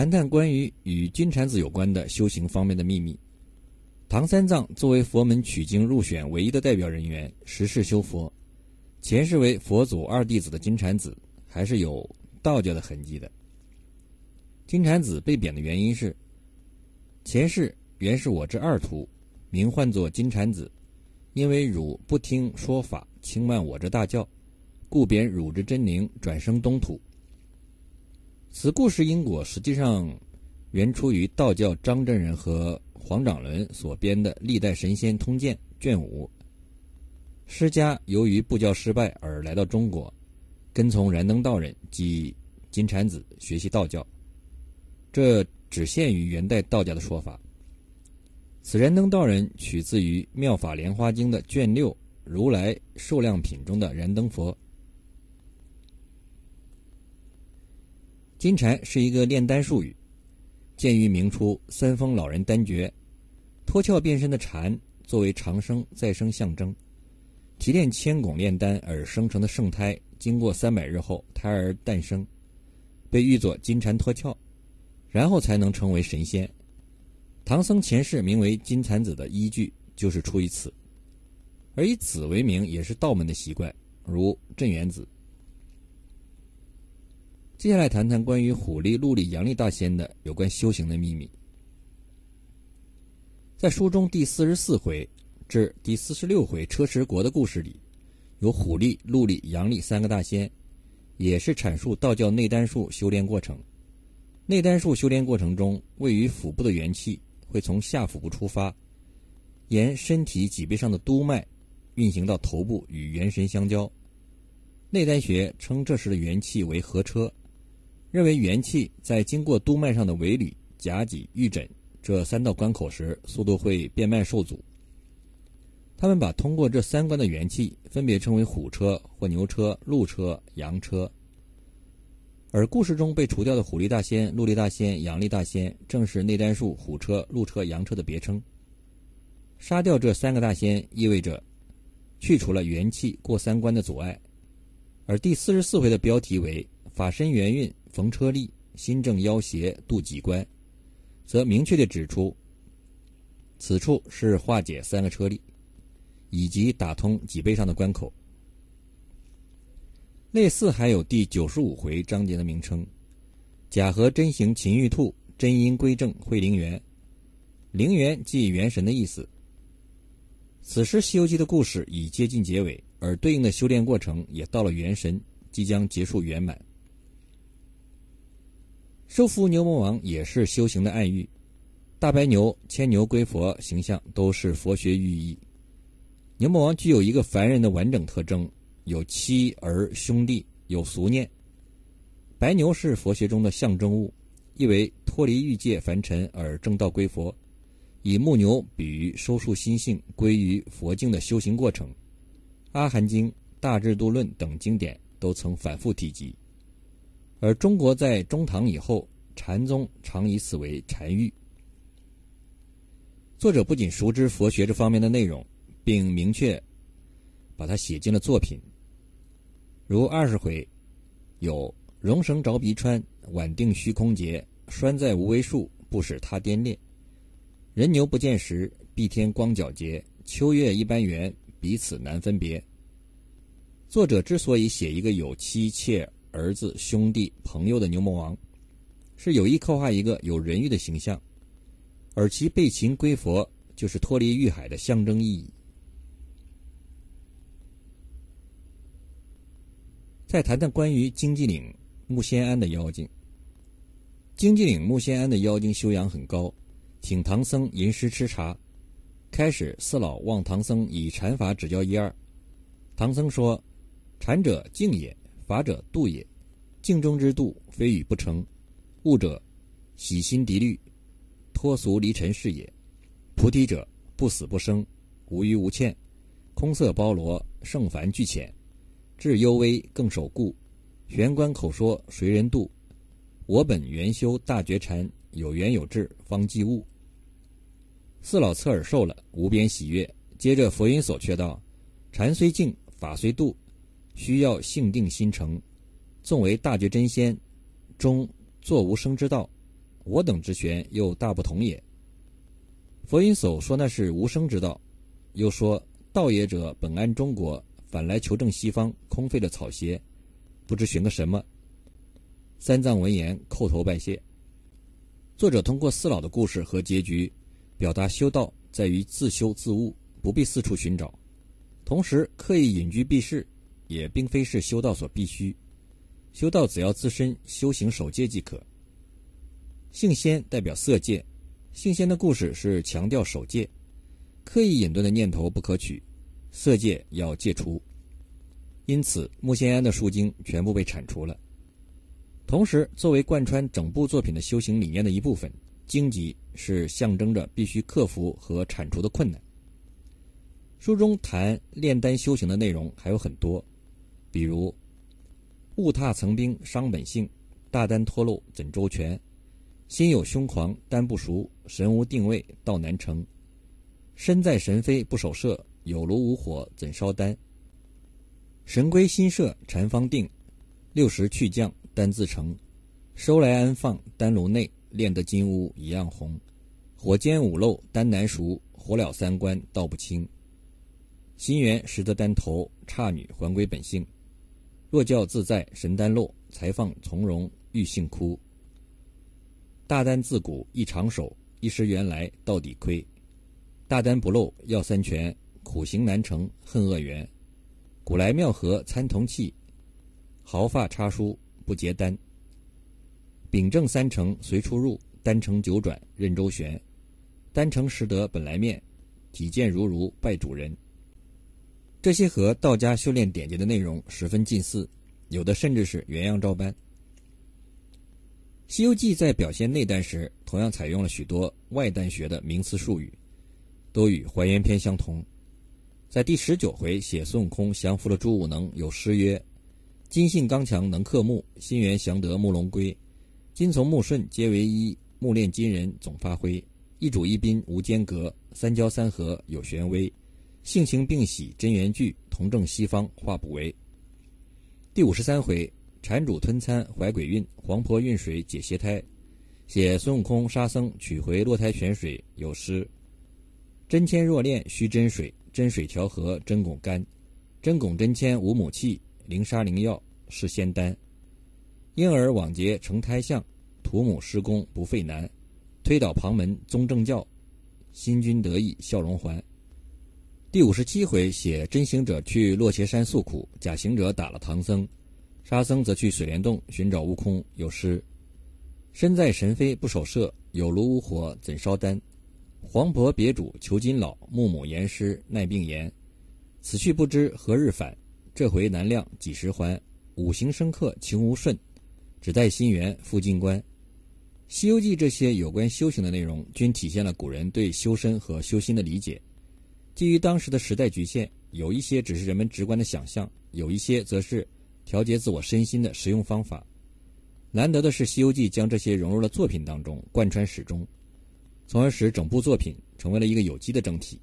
谈谈关于与金蝉子有关的修行方面的秘密。唐三藏作为佛门取经入选唯一的代表人员，实世修佛，前世为佛祖二弟子的金蝉子，还是有道教的痕迹的。金蝉子被贬的原因是，前世原是我之二徒，名唤作金蝉子，因为汝不听说法，轻慢我之大教，故贬汝之真灵，转生东土。此故事因果实际上原出于道教张真人和黄长伦所编的《历代神仙通鉴》卷五。施家由于布教失败而来到中国，跟从燃灯道人及金蝉子学习道教。这只限于元代道家的说法。此燃灯道人取自于《妙法莲花经》的卷六《如来寿量品》中的燃灯佛。金蝉是一个炼丹术语，见于明初三丰老人丹诀，脱壳变身的蝉作为长生再生象征，提炼千汞炼丹而生成的圣胎，经过三百日后胎儿诞生，被誉作金蝉脱壳，然后才能成为神仙。唐僧前世名为金蝉子的依据就是出于此，而以子为名也是道门的习惯，如镇元子。接下来谈谈关于虎力、鹿力、阳力大仙的有关修行的秘密。在书中第四十四回至第四十六回车迟国的故事里，有虎力、鹿力、阳力三个大仙，也是阐述道教内丹术修炼过程。内丹术修炼过程中，位于腹部的元气会从下腹部出发，沿身体脊背上的督脉运行到头部与元神相交。内丹学称这时的元气为合车。认为元气在经过督脉上的尾闾、夹脊、玉枕这三道关口时，速度会变慢受阻。他们把通过这三关的元气分别称为虎车或牛车、鹿车、羊车。而故事中被除掉的虎力大仙、鹿力大仙、羊力大仙，正是内丹术虎车、鹿车、羊车的别称。杀掉这三个大仙，意味着去除了元气过三关的阻碍。而第四十四回的标题为“法身元运”。逢车力，心正腰斜渡几关，则明确地指出，此处是化解三个车力，以及打通脊背上的关口。类似还有第九十五回章节的名称：假合真行秦玉兔，真因归正会灵元。灵元即元神的意思。此时《西游记》的故事已接近结尾，而对应的修炼过程也到了元神，即将结束圆满。收服牛魔王也是修行的暗喻，大白牛、牵牛归佛形象都是佛学寓意。牛魔王具有一个凡人的完整特征，有妻儿兄弟，有俗念。白牛是佛学中的象征物，意为脱离欲界凡尘而正道归佛，以木牛比喻收束心性归于佛境的修行过程。《阿含经》《大智度论》等经典都曾反复提及。而中国在中唐以后，禅宗常以此为禅喻。作者不仅熟知佛学这方面的内容，并明确把它写进了作品。如二十回，有“荣绳着鼻穿，稳定虚空结，拴在无为树，不使他颠裂。人牛不见时，蔽天光皎洁，秋月一般圆，彼此难分别。”作者之所以写一个有妻妾。儿子、兄弟、朋友的牛魔王，是有意刻画一个有人欲的形象，而其背擒归佛，就是脱离欲海的象征意义。再谈谈关于荆棘岭木仙庵的妖精。荆棘岭木仙庵的妖精修养很高，请唐僧吟诗吃茶。开始，四老望唐僧以禅法指教一二。唐僧说：“禅者静也。”法者度也，静中之度，非语不成。悟者，洗心涤虑，脱俗离尘是也。菩提者，不死不生，无余无欠，空色包罗，圣凡俱浅，智幽微，更守固。玄关口说，谁人度？我本元修大觉禅，有缘有智，方即悟。四老侧耳受了，无边喜悦。接着佛音所却道：禅虽静，法虽度。需要性定心诚，纵为大觉真仙，终作无生之道，我等之玄又大不同也。佛音叟说那是无生之道，又说道也者本安中国，反来求证西方，空费了草鞋，不知寻个什么。三藏闻言叩头拜谢。作者通过四老的故事和结局，表达修道在于自修自悟，不必四处寻找。同时，刻意隐居避世，也并非是修道所必须。修道只要自身修行守戒即可。性仙代表色戒。性仙的故事是强调守戒，刻意隐遁的念头不可取，色戒要戒除。因此，木仙庵的书经全部被铲除了。同时，作为贯穿整部作品的修行理念的一部分，荆棘是象征着必须克服和铲除的困难。书中谈炼丹修行的内容还有很多，比如“误踏层冰伤本性，大丹脱漏怎周全？”心有凶狂，丹不熟；神无定位，道难成。身在神飞，不守舍；有炉无火，怎烧丹？神归心舍，禅方定。六十去降，丹自成。收来安放，丹炉内，炼得金乌一样红。火煎五漏，丹难熟；火了三关，道不清。心猿识得丹头，刹女还归本性。若教自在，神丹漏，才放从容，欲性枯。大丹自古一长手，一时原来到底亏。大丹不漏要三全，苦行难成恨恶缘。古来妙合参同气，毫发插疏不结丹。秉正三成随出入，丹成九转任周旋。丹成识得本来面，体见如如拜主人。这些和道家修炼典籍的内容十分近似，有的甚至是原样照搬。《西游记》在表现内丹时，同样采用了许多外丹学的名词术语，都与《还原篇》相同。在第十九回写孙悟空降服了朱武能，有诗曰：“金性刚强能克木，心猿降得木龙归。金从木顺皆为一，木炼金人总发挥。一主一宾无间隔，三交三合有玄微。性情并喜真元聚，同证西方化不为。”第五十三回。禅主吞餐怀鬼孕，黄婆运水解邪胎。写孙悟空沙僧取回落胎泉水，有诗：真铅若炼须真水，真水调和真汞干。真汞真铅无母气，灵砂灵药是仙丹。婴儿往劫成胎相，土母施工不费难。推倒旁门宗正教，新君得意笑容还。第五十七回写真行者去落伽山诉苦，假行者打了唐僧。沙僧则去水帘洞寻找悟空，有诗：“身在神飞不守舍，有炉无火怎烧丹？黄婆别主求金老，木母言师耐病言。此去不知何日返，这回难量几时还？五行生克情无顺，只待心源复进关。”《西游记》这些有关修行的内容，均体现了古人对修身和修心的理解。基于当时的时代局限，有一些只是人们直观的想象，有一些则是。调节自我身心的实用方法，难得的是《西游记》将这些融入了作品当中，贯穿始终，从而使整部作品成为了一个有机的整体。